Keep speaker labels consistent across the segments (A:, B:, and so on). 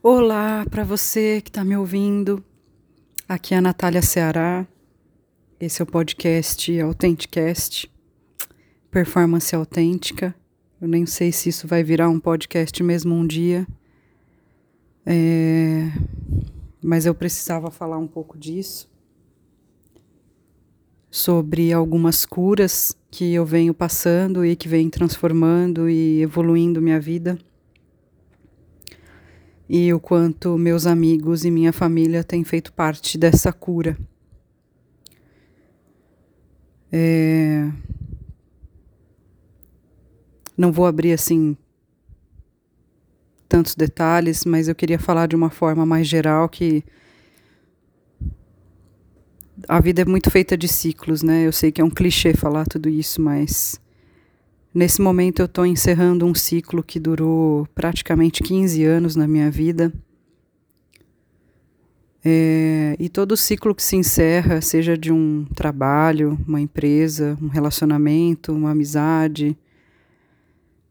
A: Olá para você que está me ouvindo. Aqui é a Natália Ceará. Esse é o podcast Authenticast, Performance Autêntica. Eu nem sei se isso vai virar um podcast mesmo um dia. É... Mas eu precisava falar um pouco disso. Sobre algumas curas que eu venho passando e que vem transformando e evoluindo minha vida e o quanto meus amigos e minha família têm feito parte dessa cura. É... Não vou abrir assim tantos detalhes, mas eu queria falar de uma forma mais geral que a vida é muito feita de ciclos, né? Eu sei que é um clichê falar tudo isso, mas Nesse momento eu estou encerrando um ciclo que durou praticamente 15 anos na minha vida. É, e todo ciclo que se encerra, seja de um trabalho, uma empresa, um relacionamento, uma amizade.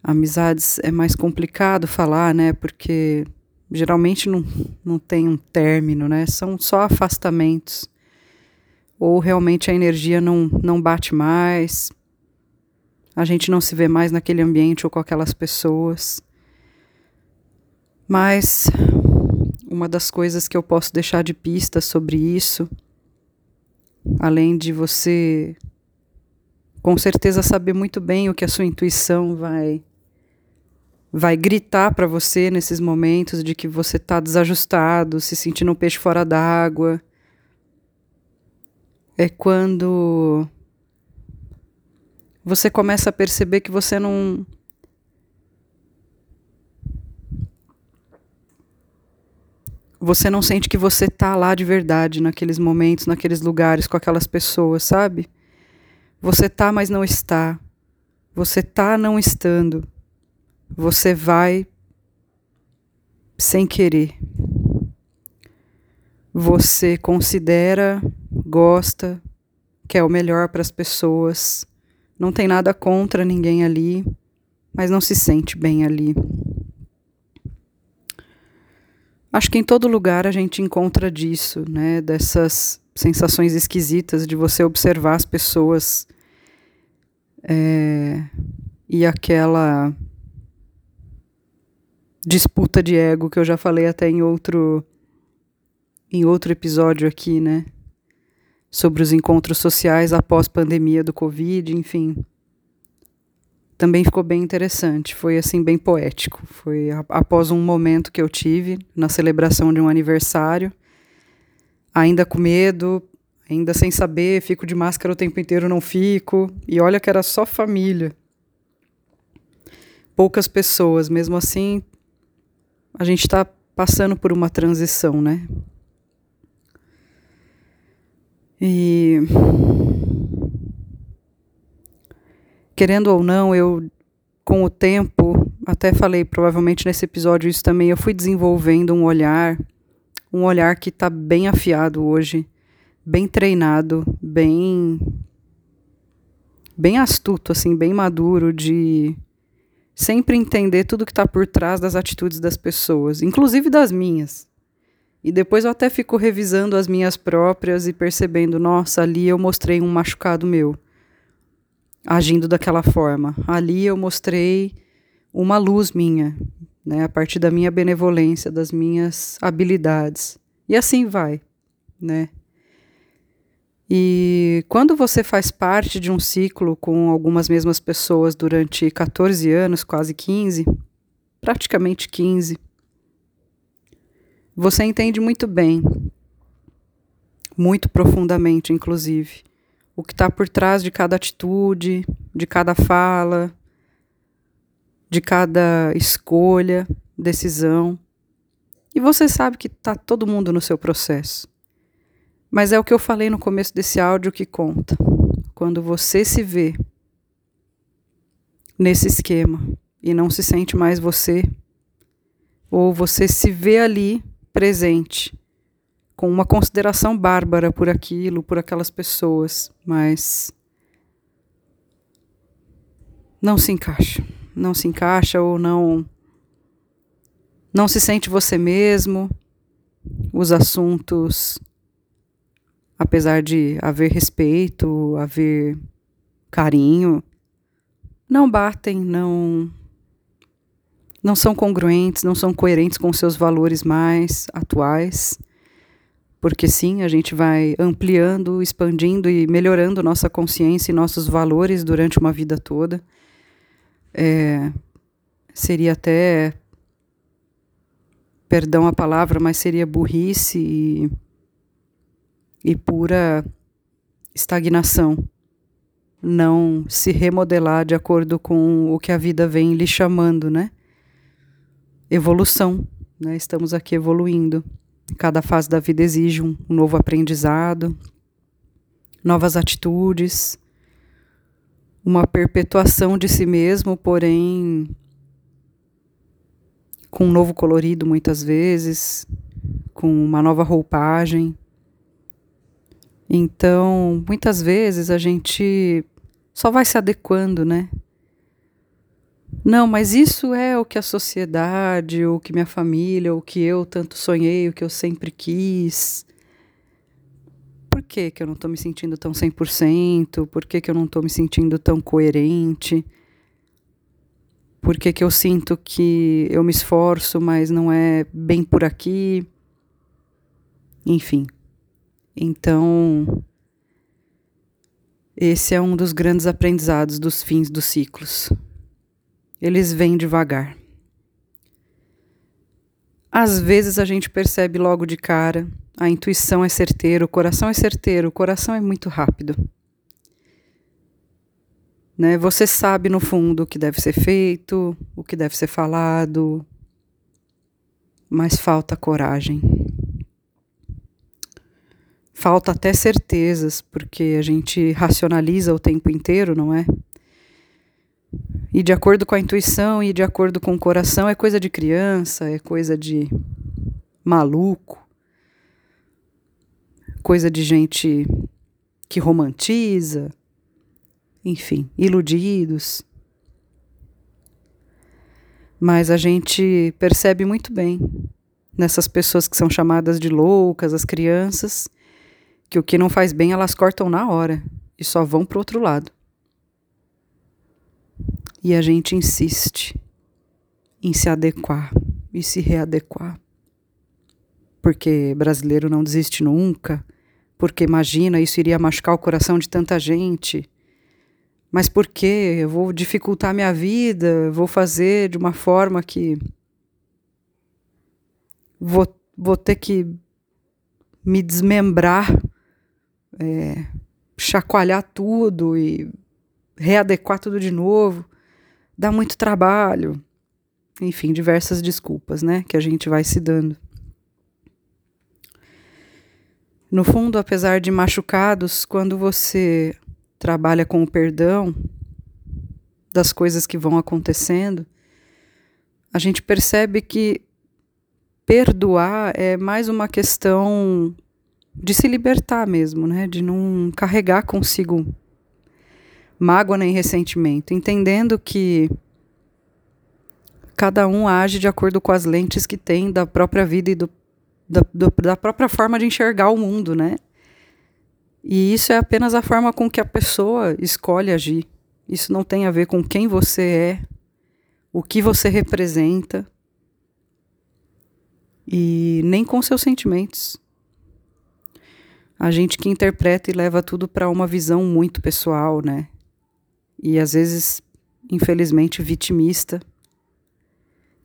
A: Amizades é mais complicado falar, né? Porque geralmente não, não tem um término, né? São só afastamentos. Ou realmente a energia não, não bate mais, a gente não se vê mais naquele ambiente ou com aquelas pessoas. Mas uma das coisas que eu posso deixar de pista sobre isso, além de você com certeza saber muito bem o que a sua intuição vai vai gritar para você nesses momentos de que você está desajustado, se sentindo um peixe fora d'água. É quando você começa a perceber que você não. Você não sente que você tá lá de verdade naqueles momentos, naqueles lugares, com aquelas pessoas, sabe? Você tá, mas não está. Você tá não estando. Você vai sem querer. Você considera, gosta, quer o melhor para as pessoas não tem nada contra ninguém ali, mas não se sente bem ali. Acho que em todo lugar a gente encontra disso, né? Dessas sensações esquisitas de você observar as pessoas é, e aquela disputa de ego que eu já falei até em outro em outro episódio aqui, né? Sobre os encontros sociais após pandemia do Covid, enfim. Também ficou bem interessante, foi assim bem poético. Foi após um momento que eu tive na celebração de um aniversário, ainda com medo, ainda sem saber, fico de máscara o tempo inteiro, não fico. E olha que era só família. Poucas pessoas, mesmo assim, a gente está passando por uma transição, né? E querendo ou não, eu com o tempo, até falei provavelmente nesse episódio isso também, eu fui desenvolvendo um olhar, um olhar que está bem afiado hoje, bem treinado, bem bem astuto assim, bem maduro de sempre entender tudo que está por trás das atitudes das pessoas, inclusive das minhas. E depois eu até fico revisando as minhas próprias e percebendo, nossa, ali eu mostrei um machucado meu, agindo daquela forma. Ali eu mostrei uma luz minha, né, a partir da minha benevolência, das minhas habilidades. E assim vai, né? E quando você faz parte de um ciclo com algumas mesmas pessoas durante 14 anos, quase 15, praticamente 15, você entende muito bem, muito profundamente, inclusive, o que está por trás de cada atitude, de cada fala, de cada escolha, decisão. E você sabe que está todo mundo no seu processo. Mas é o que eu falei no começo desse áudio que conta. Quando você se vê nesse esquema e não se sente mais você, ou você se vê ali presente, com uma consideração bárbara por aquilo, por aquelas pessoas, mas não se encaixa, não se encaixa ou não não se sente você mesmo, os assuntos, apesar de haver respeito, haver carinho, não batem, não não são congruentes, não são coerentes com seus valores mais atuais. Porque sim, a gente vai ampliando, expandindo e melhorando nossa consciência e nossos valores durante uma vida toda. É, seria até perdão a palavra, mas seria burrice e, e pura estagnação. Não se remodelar de acordo com o que a vida vem lhe chamando, né? Evolução, né? Estamos aqui evoluindo. Cada fase da vida exige um, um novo aprendizado, novas atitudes, uma perpetuação de si mesmo, porém com um novo colorido muitas vezes, com uma nova roupagem. Então, muitas vezes a gente só vai se adequando, né? Não, mas isso é o que a sociedade, o que minha família, o que eu tanto sonhei, o que eu sempre quis. Por que, que eu não estou me sentindo tão 100%? Por que, que eu não estou me sentindo tão coerente? Por que, que eu sinto que eu me esforço, mas não é bem por aqui? Enfim. Então, esse é um dos grandes aprendizados dos fins dos ciclos. Eles vêm devagar. Às vezes a gente percebe logo de cara, a intuição é certeira, o coração é certeiro, o coração é muito rápido. Né? Você sabe no fundo o que deve ser feito, o que deve ser falado, mas falta coragem. Falta até certezas, porque a gente racionaliza o tempo inteiro, não é? E de acordo com a intuição e de acordo com o coração é coisa de criança, é coisa de maluco, coisa de gente que romantiza, enfim, iludidos. Mas a gente percebe muito bem nessas pessoas que são chamadas de loucas, as crianças, que o que não faz bem elas cortam na hora e só vão para o outro lado. E a gente insiste em se adequar e se readequar. Porque brasileiro não desiste nunca, porque imagina isso iria machucar o coração de tanta gente. Mas por quê? Eu vou dificultar minha vida, vou fazer de uma forma que vou, vou ter que me desmembrar, é, chacoalhar tudo e readequar tudo de novo. Dá muito trabalho. Enfim, diversas desculpas, né, que a gente vai se dando. No fundo, apesar de machucados, quando você trabalha com o perdão das coisas que vão acontecendo, a gente percebe que perdoar é mais uma questão de se libertar mesmo, né? De não carregar consigo mágoa nem ressentimento, entendendo que cada um age de acordo com as lentes que tem da própria vida e do, da, do, da própria forma de enxergar o mundo, né? E isso é apenas a forma com que a pessoa escolhe agir. Isso não tem a ver com quem você é, o que você representa e nem com seus sentimentos. A gente que interpreta e leva tudo para uma visão muito pessoal, né? E às vezes, infelizmente, vitimista,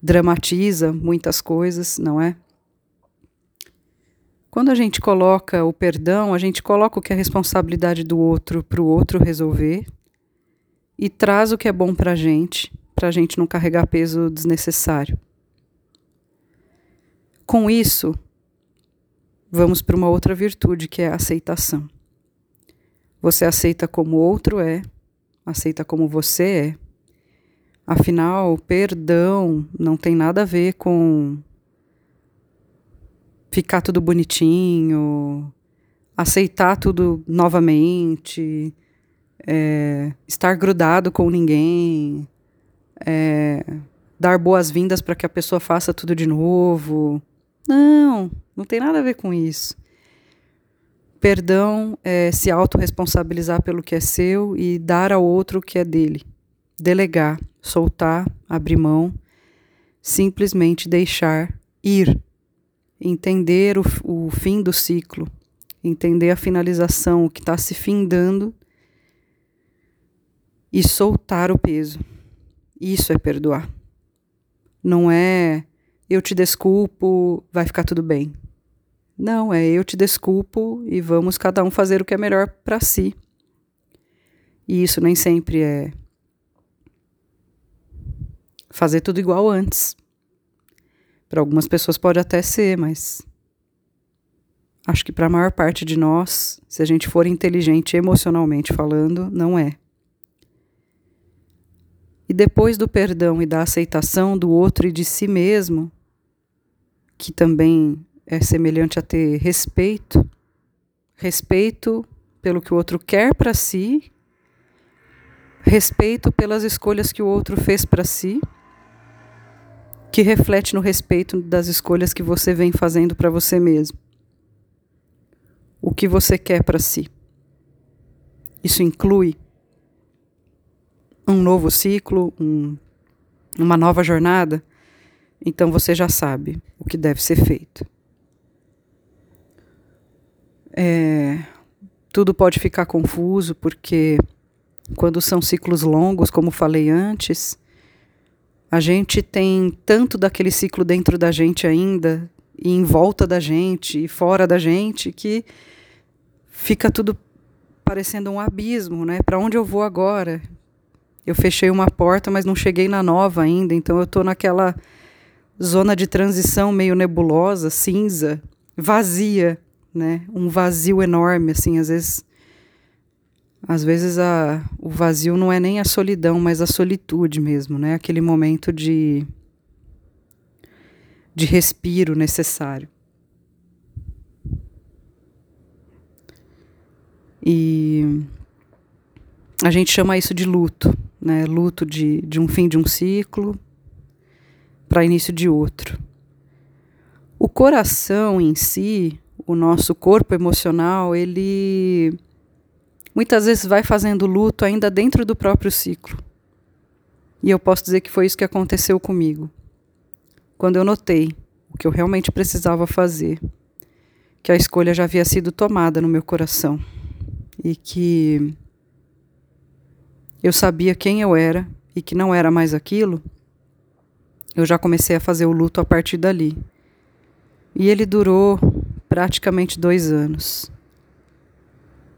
A: dramatiza muitas coisas, não é? Quando a gente coloca o perdão, a gente coloca o que é responsabilidade do outro para o outro resolver e traz o que é bom para a gente, para a gente não carregar peso desnecessário. Com isso, vamos para uma outra virtude que é a aceitação. Você aceita como o outro é, aceita como você é. Afinal, perdão não tem nada a ver com ficar tudo bonitinho, aceitar tudo novamente, é, estar grudado com ninguém, é, dar boas-vindas para que a pessoa faça tudo de novo. Não, não tem nada a ver com isso. Perdão é se autorresponsabilizar pelo que é seu e dar ao outro o que é dele. Delegar, soltar, abrir mão, simplesmente deixar ir. Entender o, o fim do ciclo, entender a finalização, o que está se findando e soltar o peso. Isso é perdoar. Não é eu te desculpo, vai ficar tudo bem. Não, é eu te desculpo e vamos cada um fazer o que é melhor para si. E isso nem sempre é fazer tudo igual antes. Para algumas pessoas pode até ser, mas acho que para a maior parte de nós, se a gente for inteligente emocionalmente falando, não é. E depois do perdão e da aceitação do outro e de si mesmo, que também é semelhante a ter respeito, respeito pelo que o outro quer para si, respeito pelas escolhas que o outro fez para si, que reflete no respeito das escolhas que você vem fazendo para você mesmo. O que você quer para si. Isso inclui um novo ciclo, um, uma nova jornada, então você já sabe o que deve ser feito. É, tudo pode ficar confuso porque quando são ciclos longos, como falei antes, a gente tem tanto daquele ciclo dentro da gente ainda, e em volta da gente, e fora da gente, que fica tudo parecendo um abismo, né? Para onde eu vou agora? Eu fechei uma porta, mas não cheguei na nova ainda, então eu estou naquela zona de transição meio nebulosa, cinza, vazia, né? Um vazio enorme, assim, às vezes às vezes a, o vazio não é nem a solidão, mas a solitude mesmo, né? Aquele momento de de respiro necessário. E a gente chama isso de luto, né? Luto de, de um fim de um ciclo para início de outro. O coração em si, o nosso corpo emocional, ele muitas vezes vai fazendo luto ainda dentro do próprio ciclo. E eu posso dizer que foi isso que aconteceu comigo. Quando eu notei o que eu realmente precisava fazer, que a escolha já havia sido tomada no meu coração e que eu sabia quem eu era e que não era mais aquilo, eu já comecei a fazer o luto a partir dali. E ele durou praticamente dois anos.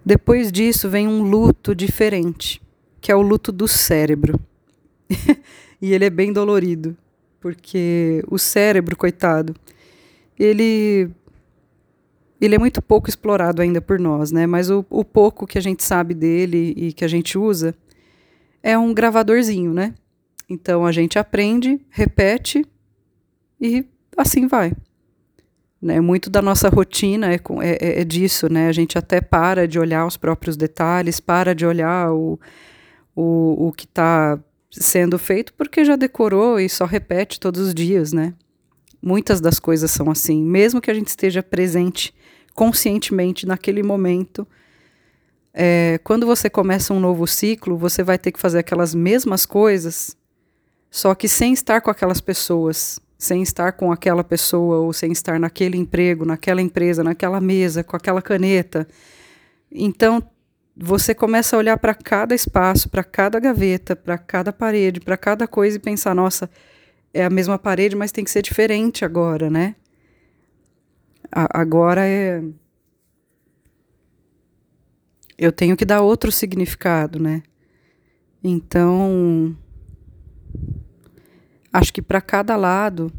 A: Depois disso vem um luto diferente, que é o luto do cérebro. e ele é bem dolorido, porque o cérebro, coitado, ele ele é muito pouco explorado ainda por nós, né? Mas o, o pouco que a gente sabe dele e que a gente usa é um gravadorzinho, né? Então a gente aprende, repete e assim vai. Né? Muito da nossa rotina é, é, é, disso, né? A gente até para de olhar os próprios detalhes, para de olhar o, o, o que está sendo feito, porque já decorou e só repete todos os dias, né? Muitas das coisas são assim, mesmo que a gente esteja presente conscientemente naquele momento é, quando você começa um novo ciclo, você vai ter que fazer aquelas mesmas coisas, só que sem estar com aquelas pessoas, sem estar com aquela pessoa, ou sem estar naquele emprego, naquela empresa, naquela mesa, com aquela caneta. Então, você começa a olhar para cada espaço, para cada gaveta, para cada parede, para cada coisa e pensar: nossa, é a mesma parede, mas tem que ser diferente agora, né? A agora é eu tenho que dar outro significado, né? Então, acho que para cada lado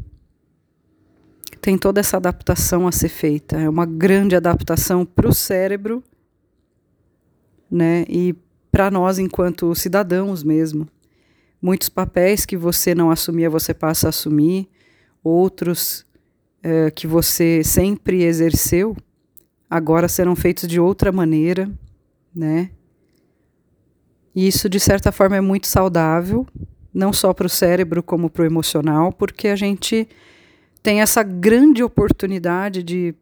A: tem toda essa adaptação a ser feita. É uma grande adaptação para o cérebro, né? E para nós enquanto cidadãos mesmo. Muitos papéis que você não assumia, você passa a assumir. Outros é, que você sempre exerceu, agora serão feitos de outra maneira né? E isso, de certa forma, é muito saudável, não só para o cérebro como para o emocional, porque a gente tem essa grande oportunidade de,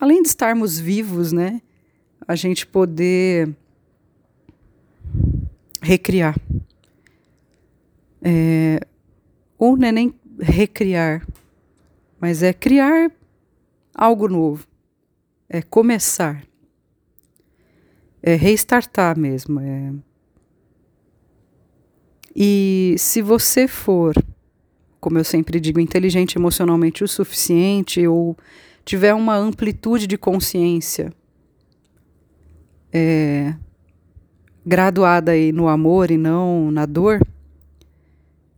A: além de estarmos vivos, né, a gente poder recriar. É, ou não é nem recriar, mas é criar algo novo, é começar, é restartar mesmo. É... E se você for, como eu sempre digo, inteligente emocionalmente o suficiente ou tiver uma amplitude de consciência é, graduada aí no amor e não na dor,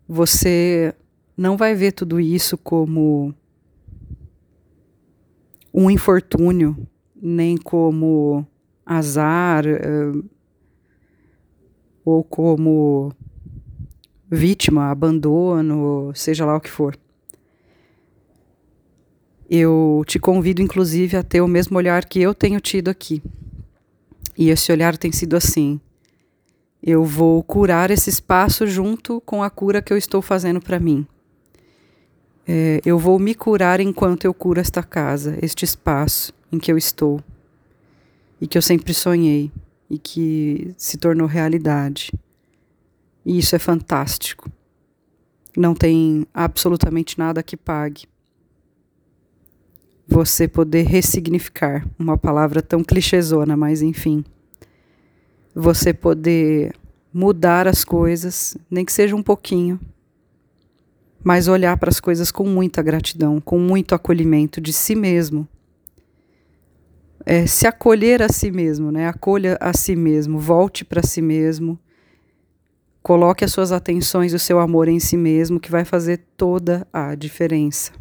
A: você não vai ver tudo isso como um infortúnio, nem como azar, uh, ou como vítima, abandono, seja lá o que for. Eu te convido, inclusive, a ter o mesmo olhar que eu tenho tido aqui. E esse olhar tem sido assim: eu vou curar esse espaço junto com a cura que eu estou fazendo para mim. É, eu vou me curar enquanto eu curo esta casa, este espaço em que eu estou e que eu sempre sonhei e que se tornou realidade. E isso é fantástico. Não tem absolutamente nada que pague. Você poder ressignificar uma palavra tão clichêzona, mas enfim você poder mudar as coisas, nem que seja um pouquinho, mas olhar para as coisas com muita gratidão, com muito acolhimento de si mesmo. É, se acolher a si mesmo, né? Acolha a si mesmo, volte para si mesmo, coloque as suas atenções e o seu amor em si mesmo, que vai fazer toda a diferença.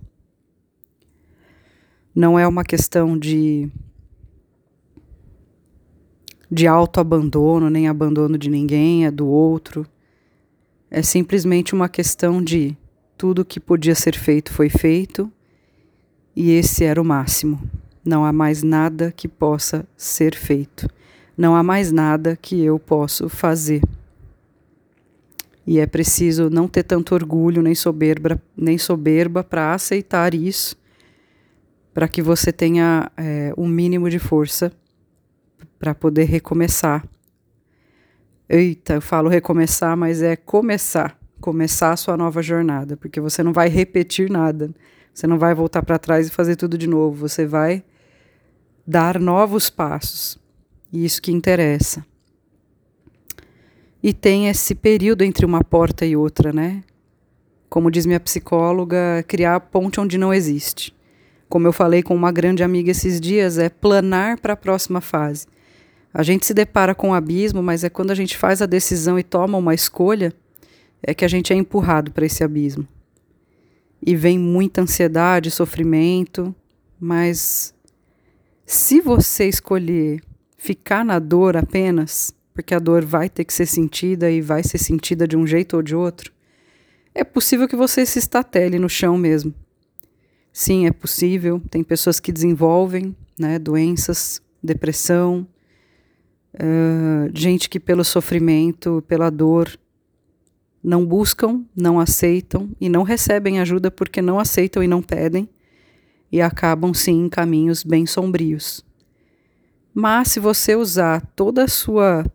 A: Não é uma questão de de autoabandono, nem abandono de ninguém, é do outro. É simplesmente uma questão de tudo que podia ser feito foi feito e esse era o máximo. Não há mais nada que possa ser feito. Não há mais nada que eu possa fazer. E é preciso não ter tanto orgulho nem soberba, nem soberba para aceitar isso, para que você tenha é, um mínimo de força para poder recomeçar. Eita, eu falo recomeçar, mas é começar, começar a sua nova jornada, porque você não vai repetir nada. Você não vai voltar para trás e fazer tudo de novo, você vai dar novos passos. E isso que interessa. E tem esse período entre uma porta e outra, né? Como diz minha psicóloga, criar ponte onde não existe. Como eu falei com uma grande amiga esses dias, é planar para a próxima fase. A gente se depara com o um abismo, mas é quando a gente faz a decisão e toma uma escolha, é que a gente é empurrado para esse abismo. E vem muita ansiedade, sofrimento, mas se você escolher ficar na dor apenas, porque a dor vai ter que ser sentida e vai ser sentida de um jeito ou de outro, é possível que você se estatele no chão mesmo. Sim, é possível. Tem pessoas que desenvolvem né, doenças, depressão, uh, gente que pelo sofrimento, pela dor, não buscam, não aceitam e não recebem ajuda porque não aceitam e não pedem e acabam sim em caminhos bem sombrios. Mas se você usar toda a sua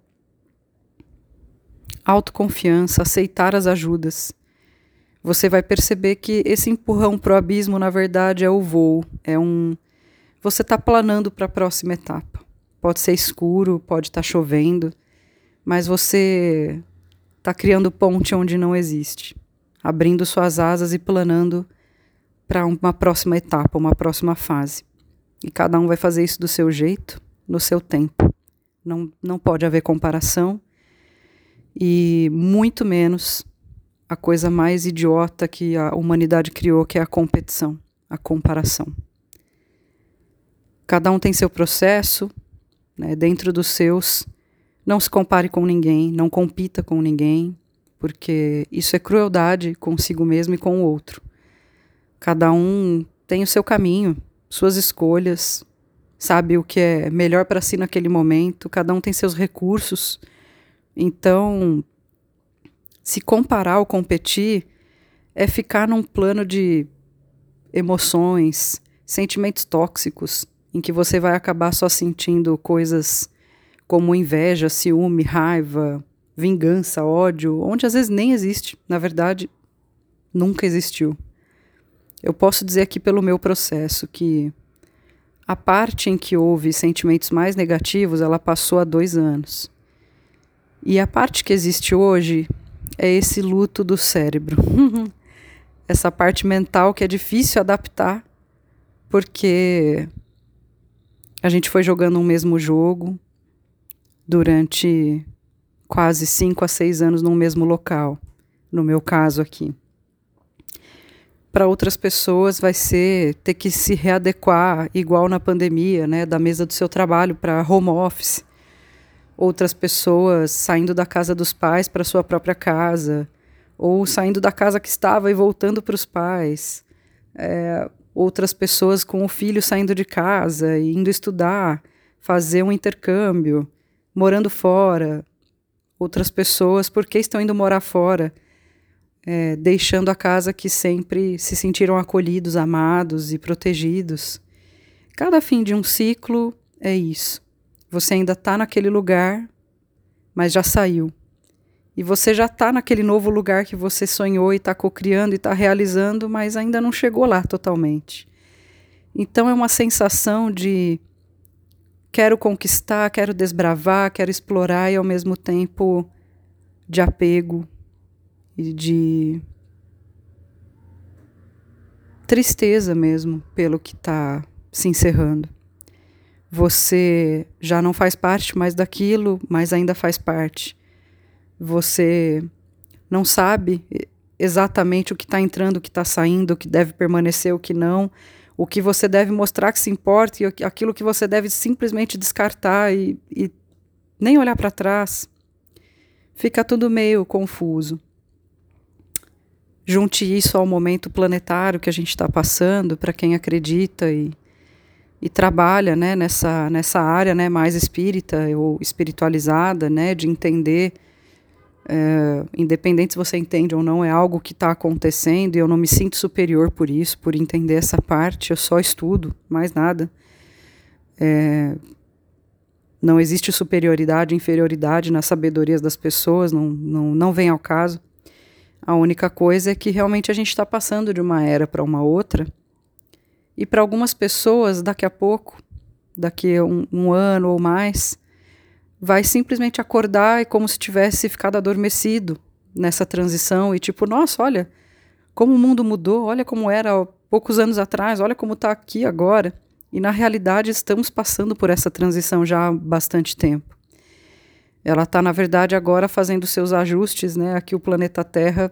A: autoconfiança, aceitar as ajudas, você vai perceber que esse empurrão para o abismo, na verdade, é o voo, é um. Você está planando para a próxima etapa. Pode ser escuro, pode estar tá chovendo, mas você está criando ponte onde não existe, abrindo suas asas e planando para uma próxima etapa, uma próxima fase. E cada um vai fazer isso do seu jeito, no seu tempo. Não, não pode haver comparação e muito menos a coisa mais idiota que a humanidade criou, que é a competição, a comparação. Cada um tem seu processo, né, dentro dos seus. Não se compare com ninguém, não compita com ninguém, porque isso é crueldade consigo mesmo e com o outro. Cada um tem o seu caminho, suas escolhas, sabe o que é melhor para si naquele momento, cada um tem seus recursos. Então, Se comparar ou competir é ficar num plano de emoções, sentimentos tóxicos, em que você vai acabar só sentindo coisas como inveja, ciúme, raiva, vingança, ódio, onde às vezes nem existe. Na verdade, nunca existiu. Eu posso dizer aqui pelo meu processo que a parte em que houve sentimentos mais negativos, ela passou há dois anos. E a parte que existe hoje é esse luto do cérebro. Essa parte mental que é difícil adaptar, porque a gente foi jogando um mesmo jogo durante quase cinco a seis anos num mesmo local, no meu caso aqui. Para outras pessoas vai ser ter que se readequar, igual na pandemia, né, da mesa do seu trabalho para home office. Outras pessoas saindo da casa dos pais para sua própria casa, ou saindo da casa que estava e voltando para os pais. É, outras pessoas com o filho saindo de casa indo estudar, fazer um intercâmbio, morando fora. Outras pessoas, porque estão indo morar fora, é, deixando a casa que sempre se sentiram acolhidos, amados e protegidos. Cada fim de um ciclo é isso. Você ainda está naquele lugar, mas já saiu. E você já está naquele novo lugar que você sonhou e está cocriando e está realizando, mas ainda não chegou lá totalmente. Então é uma sensação de quero conquistar, quero desbravar, quero explorar e ao mesmo tempo de apego e de tristeza mesmo pelo que está se encerrando. Você já não faz parte mais daquilo, mas ainda faz parte. Você não sabe exatamente o que está entrando, o que está saindo, o que deve permanecer, o que não, o que você deve mostrar que se importa e aquilo que você deve simplesmente descartar e, e nem olhar para trás. Fica tudo meio confuso. Junte isso ao momento planetário que a gente está passando, para quem acredita e, e trabalha né, nessa, nessa área né, mais espírita ou espiritualizada, né, de entender é, independente se você entende ou não, é algo que está acontecendo e eu não me sinto superior por isso, por entender essa parte, eu só estudo, mais nada. É, não existe superioridade, inferioridade nas sabedorias das pessoas, não, não, não vem ao caso. A única coisa é que realmente a gente está passando de uma era para uma outra. E para algumas pessoas, daqui a pouco, daqui a um, um ano ou mais, vai simplesmente acordar e como se tivesse ficado adormecido nessa transição e tipo, nossa, olha como o mundo mudou, olha como era poucos anos atrás, olha como está aqui agora. E na realidade estamos passando por essa transição já há bastante tempo. Ela está, na verdade, agora fazendo seus ajustes, né? Aqui o planeta Terra,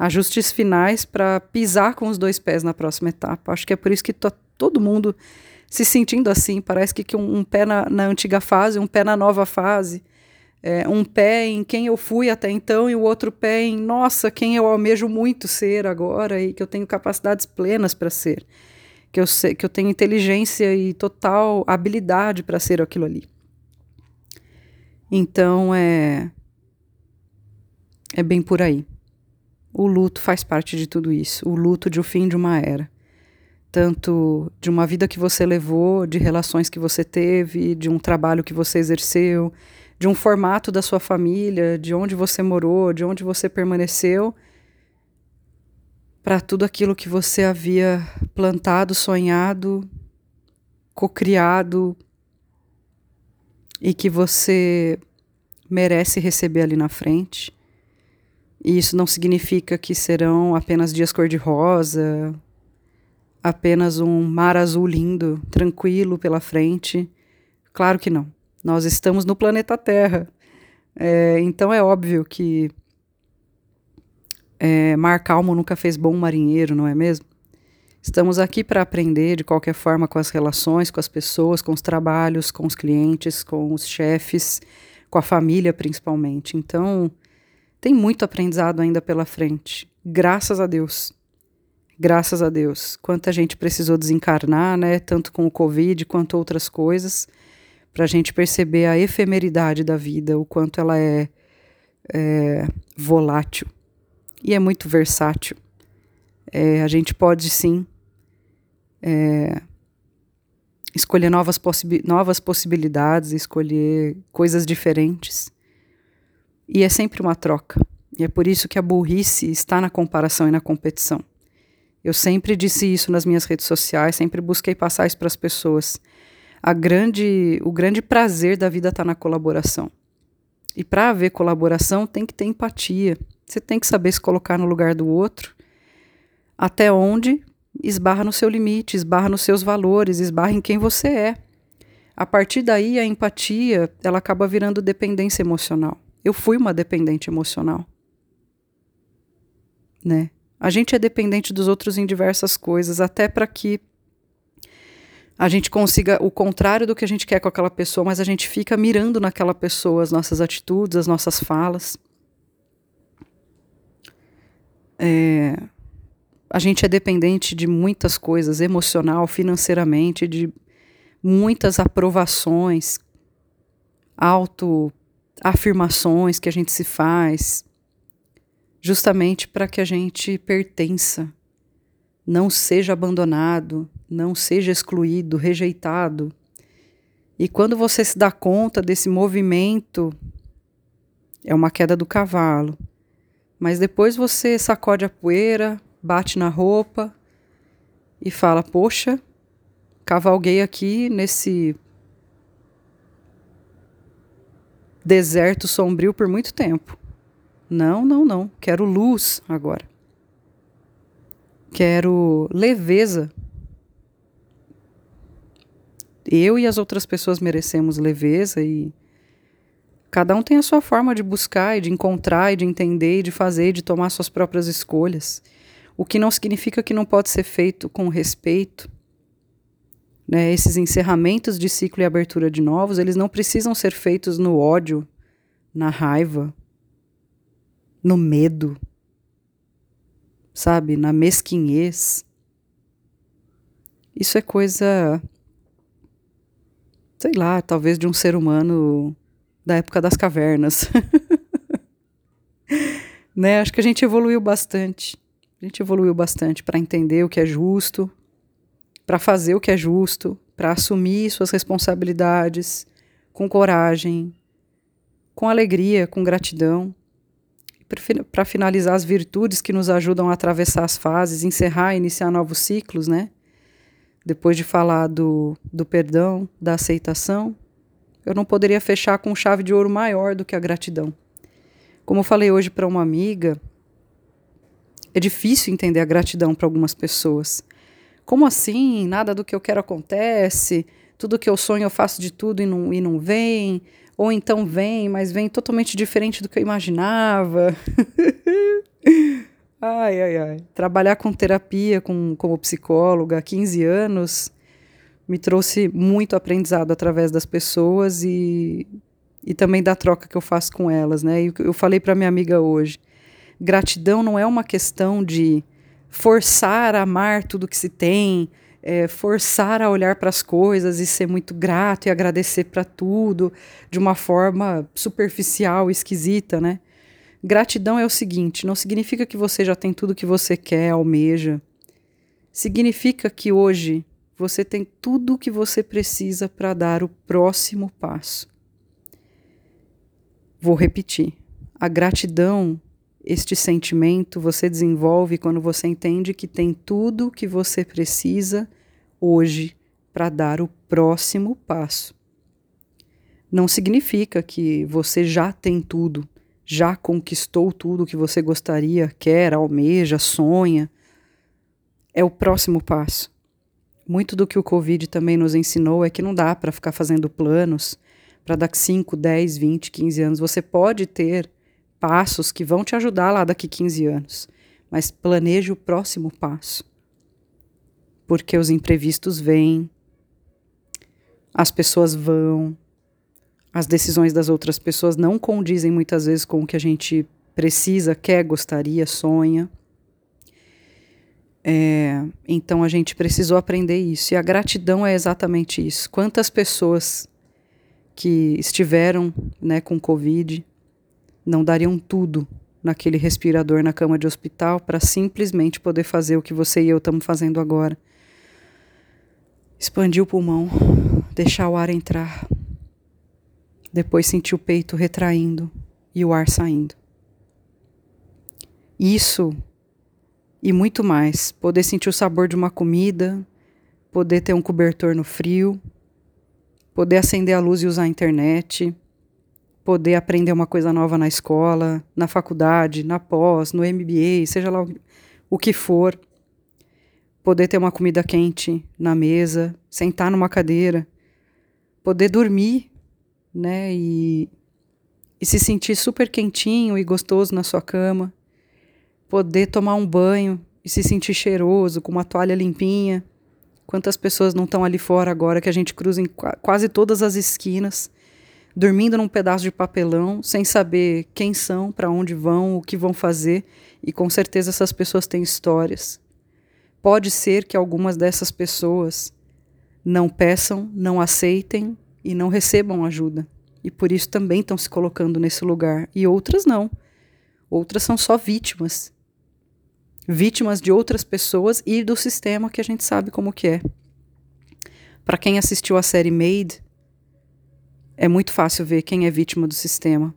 A: ajustes finais para pisar com os dois pés na próxima etapa. Acho que é por isso que todo mundo se sentindo assim. Parece que, que um, um pé na, na, antiga fase, um pé na nova fase. É, um pé em quem eu fui até então e o outro pé em, nossa, quem eu almejo muito ser agora e que eu tenho capacidades plenas para ser. Que eu, sei, que eu tenho inteligência e total habilidade para ser aquilo ali. Então é. É bem por aí. O luto faz parte de tudo isso. O luto de o fim de uma era tanto de uma vida que você levou, de relações que você teve, de um trabalho que você exerceu, de um formato da sua família, de onde você morou, de onde você permaneceu, para tudo aquilo que você havia plantado, sonhado, cocriado e que você merece receber ali na frente. E isso não significa que serão apenas dias cor-de-rosa, apenas um mar azul lindo, tranquilo pela frente. Claro que não. Nós estamos no planeta Terra. É, então é óbvio que é, mar calmo nunca fez bom marinheiro, não é mesmo? Estamos aqui para aprender de qualquer forma com as relações, com as pessoas, com os trabalhos, com os clientes, com os chefes, com a família principalmente. Então, tem muito aprendizado ainda pela frente. Graças a Deus graças a Deus. Quanta gente precisou desencarnar, né? Tanto com o Covid quanto outras coisas, para a gente perceber a efemeridade da vida, o quanto ela é, é, volátil e é muito versátil. É, a gente pode sim é, escolher novas, novas possibilidades, escolher coisas diferentes. E é sempre uma troca. E é por isso que a burrice está na comparação e na competição. Eu sempre disse isso nas minhas redes sociais, sempre busquei passar isso para as pessoas. A grande, o grande prazer da vida está na colaboração. E para haver colaboração, tem que ter empatia. Você tem que saber se colocar no lugar do outro, até onde esbarra no seu limite, esbarra nos seus valores, esbarra em quem você é. A partir daí, a empatia ela acaba virando dependência emocional. Eu fui uma dependente emocional, né? A gente é dependente dos outros em diversas coisas, até para que a gente consiga o contrário do que a gente quer com aquela pessoa, mas a gente fica mirando naquela pessoa as nossas atitudes, as nossas falas. É, a gente é dependente de muitas coisas, emocional, financeiramente, de muitas aprovações, autoafirmações que a gente se faz, justamente para que a gente pertença, não seja abandonado, não seja excluído, rejeitado. E quando você se dá conta desse movimento, é uma queda do cavalo. Mas depois você sacode a poeira, bate na roupa e fala: Poxa, cavalguei aqui nesse deserto sombrio por muito tempo. Não, não, não. Quero luz agora. Quero leveza eu e as outras pessoas merecemos leveza e cada um tem a sua forma de buscar e de encontrar e de entender e de fazer e de tomar suas próprias escolhas. O que não significa que não pode ser feito com respeito. Né? Esses encerramentos de ciclo e abertura de novos, eles não precisam ser feitos no ódio, na raiva, no medo, sabe? Na mesquinhez. Isso é coisa sei lá, talvez de um ser humano da época das cavernas. né? Acho que a gente evoluiu bastante. A gente evoluiu bastante para entender o que é justo, para fazer o que é justo, para assumir suas responsabilidades com coragem, com alegria, com gratidão. Para finalizar, as virtudes que nos ajudam a atravessar as fases, encerrar e iniciar novos ciclos, né? depois de falar do, do perdão, da aceitação, eu não poderia fechar com chave de ouro maior do que a gratidão. Como eu falei hoje para uma amiga, é difícil entender a gratidão para algumas pessoas. Como assim? Nada do que eu quero acontece, tudo que eu sonho eu faço de tudo e não, e não vem, ou então vem, mas vem totalmente diferente do que eu imaginava. Ai, ai, ai. Trabalhar com terapia com, como psicóloga há 15 anos me trouxe muito aprendizado através das pessoas e, e também da troca que eu faço com elas, né? Eu falei para minha amiga hoje, gratidão não é uma questão de forçar a amar tudo que se tem, é, forçar a olhar para as coisas e ser muito grato e agradecer para tudo de uma forma superficial, esquisita, né? Gratidão é o seguinte: não significa que você já tem tudo que você quer, almeja. Significa que hoje você tem tudo o que você precisa para dar o próximo passo. Vou repetir. A gratidão, este sentimento, você desenvolve quando você entende que tem tudo o que você precisa hoje para dar o próximo passo. Não significa que você já tem tudo já conquistou tudo que você gostaria, quer, almeja, sonha. É o próximo passo. Muito do que o Covid também nos ensinou é que não dá para ficar fazendo planos para daqui 5, 10, 20, 15 anos. Você pode ter passos que vão te ajudar lá daqui 15 anos, mas planeje o próximo passo. Porque os imprevistos vêm, as pessoas vão, as decisões das outras pessoas não condizem muitas vezes com o que a gente precisa, quer, gostaria, sonha. É, então a gente precisou aprender isso. E a gratidão é exatamente isso. Quantas pessoas que estiveram né, com Covid não dariam tudo naquele respirador na cama de hospital para simplesmente poder fazer o que você e eu estamos fazendo agora. Expandir o pulmão, deixar o ar entrar. Depois sentir o peito retraindo e o ar saindo. Isso e muito mais. Poder sentir o sabor de uma comida, poder ter um cobertor no frio, poder acender a luz e usar a internet, poder aprender uma coisa nova na escola, na faculdade, na pós, no MBA, seja lá o que for. Poder ter uma comida quente na mesa, sentar numa cadeira, poder dormir, né, e, e se sentir super quentinho e gostoso na sua cama, poder tomar um banho e se sentir cheiroso, com uma toalha limpinha. Quantas pessoas não estão ali fora agora que a gente cruza em quase todas as esquinas dormindo num pedaço de papelão, sem saber quem são, para onde vão, o que vão fazer, e com certeza essas pessoas têm histórias. Pode ser que algumas dessas pessoas não peçam, não aceitem e não recebam ajuda, e por isso também estão se colocando nesse lugar, e outras não. Outras são só vítimas. Vítimas de outras pessoas e do sistema que a gente sabe como que é. Para quem assistiu a série Made, é muito fácil ver quem é vítima do sistema.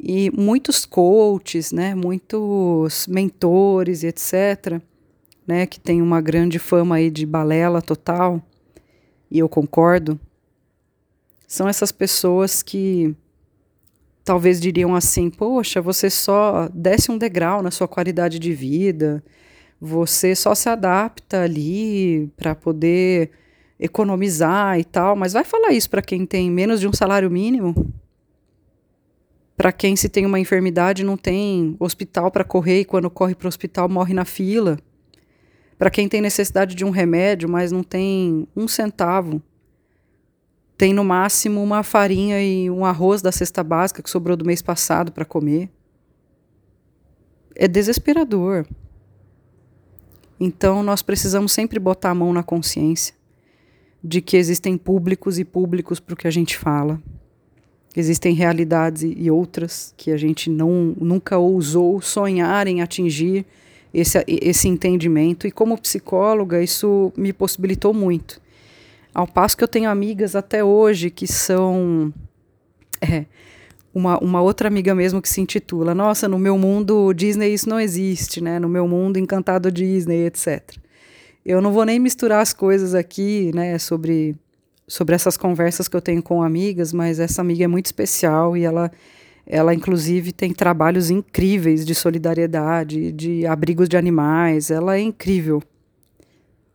A: E muitos coaches, né, muitos mentores e etc., né, que tem uma grande fama aí de balela total, e eu concordo, são essas pessoas que talvez diriam assim: poxa, você só desce um degrau na sua qualidade de vida, você só se adapta ali para poder economizar e tal, mas vai falar isso para quem tem menos de um salário mínimo? Para quem se tem uma enfermidade não tem hospital para correr e quando corre para o hospital morre na fila? Para quem tem necessidade de um remédio, mas não tem um centavo? Tem no máximo uma farinha e um arroz da cesta básica que sobrou do mês passado para comer? É desesperador. Então nós precisamos sempre botar a mão na consciência de que existem públicos e públicos para o que a gente fala. Existem realidades e outras que a gente não, nunca ousou sonhar em atingir esse, esse entendimento. E como psicóloga, isso me possibilitou muito. Ao passo que eu tenho amigas até hoje que são. É, uma, uma outra amiga mesmo que se intitula Nossa, no meu mundo Disney isso não existe, né? No meu mundo encantado Disney, etc. Eu não vou nem misturar as coisas aqui, né, sobre, sobre essas conversas que eu tenho com amigas, mas essa amiga é muito especial e ela, ela inclusive tem trabalhos incríveis de solidariedade, de abrigos de animais. Ela é incrível.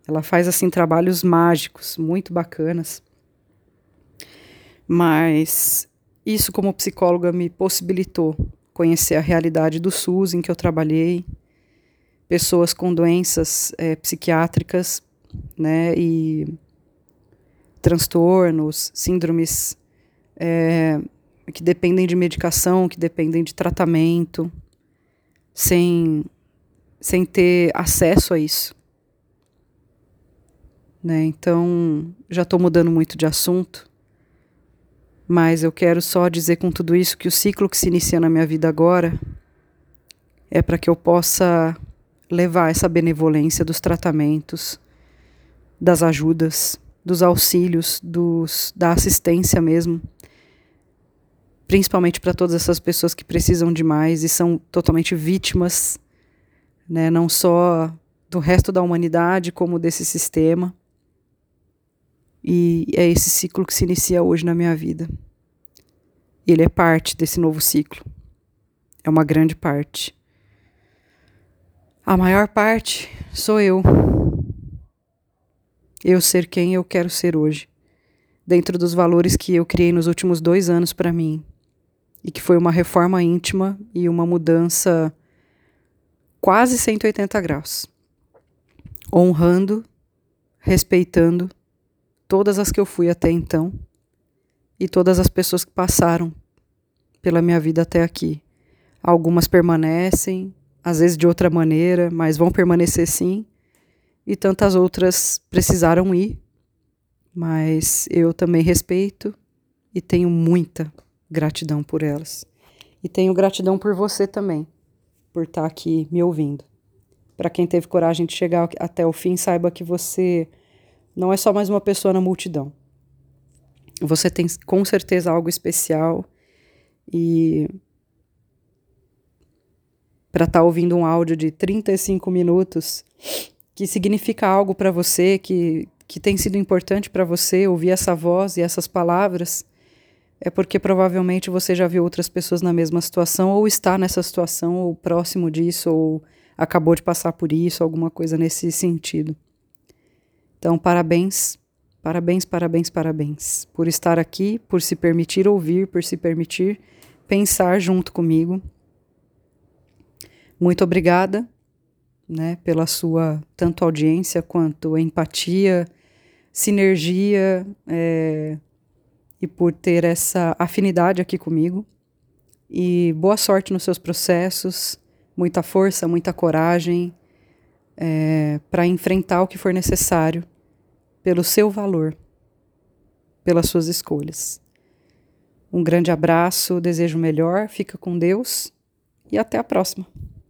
A: Ela faz assim trabalhos mágicos, muito bacanas. Mas isso como psicóloga me possibilitou conhecer a realidade do SUS em que eu trabalhei, pessoas com doenças é, psiquiátricas, né, e transtornos, síndromes é, que dependem de medicação, que dependem de tratamento, sem, sem ter acesso a isso. Né? Então, já estou mudando muito de assunto, mas eu quero só dizer com tudo isso que o ciclo que se inicia na minha vida agora é para que eu possa levar essa benevolência dos tratamentos, das ajudas, dos auxílios, dos, da assistência mesmo, principalmente para todas essas pessoas que precisam de mais e são totalmente vítimas, né, não só do resto da humanidade, como desse sistema. E é esse ciclo que se inicia hoje na minha vida. Ele é parte desse novo ciclo. É uma grande parte. A maior parte sou eu. Eu ser quem eu quero ser hoje, dentro dos valores que eu criei nos últimos dois anos para mim, e que foi uma reforma íntima e uma mudança quase 180 graus, honrando, respeitando todas as que eu fui até então e todas as pessoas que passaram pela minha vida até aqui. Algumas permanecem, às vezes de outra maneira, mas vão permanecer sim. E tantas outras precisaram ir, mas eu também respeito e tenho muita gratidão por elas. E tenho gratidão por você também, por estar aqui me ouvindo. Para quem teve coragem de chegar até o fim, saiba que você não é só mais uma pessoa na multidão. Você tem com certeza algo especial e para estar tá ouvindo um áudio de 35 minutos que significa algo para você, que, que tem sido importante para você ouvir essa voz e essas palavras, é porque provavelmente você já viu outras pessoas na mesma situação, ou está nessa situação, ou próximo disso, ou acabou de passar por isso, alguma coisa nesse sentido. Então, parabéns, parabéns, parabéns, parabéns por estar aqui, por se permitir ouvir, por se permitir pensar junto comigo. Muito obrigada, né, pela sua tanto audiência quanto empatia, sinergia é, e por ter essa afinidade aqui comigo. E boa sorte nos seus processos, muita força, muita coragem é, para enfrentar o que for necessário pelo seu valor, pelas suas escolhas. Um grande abraço, desejo melhor, fica com Deus e até a próxima.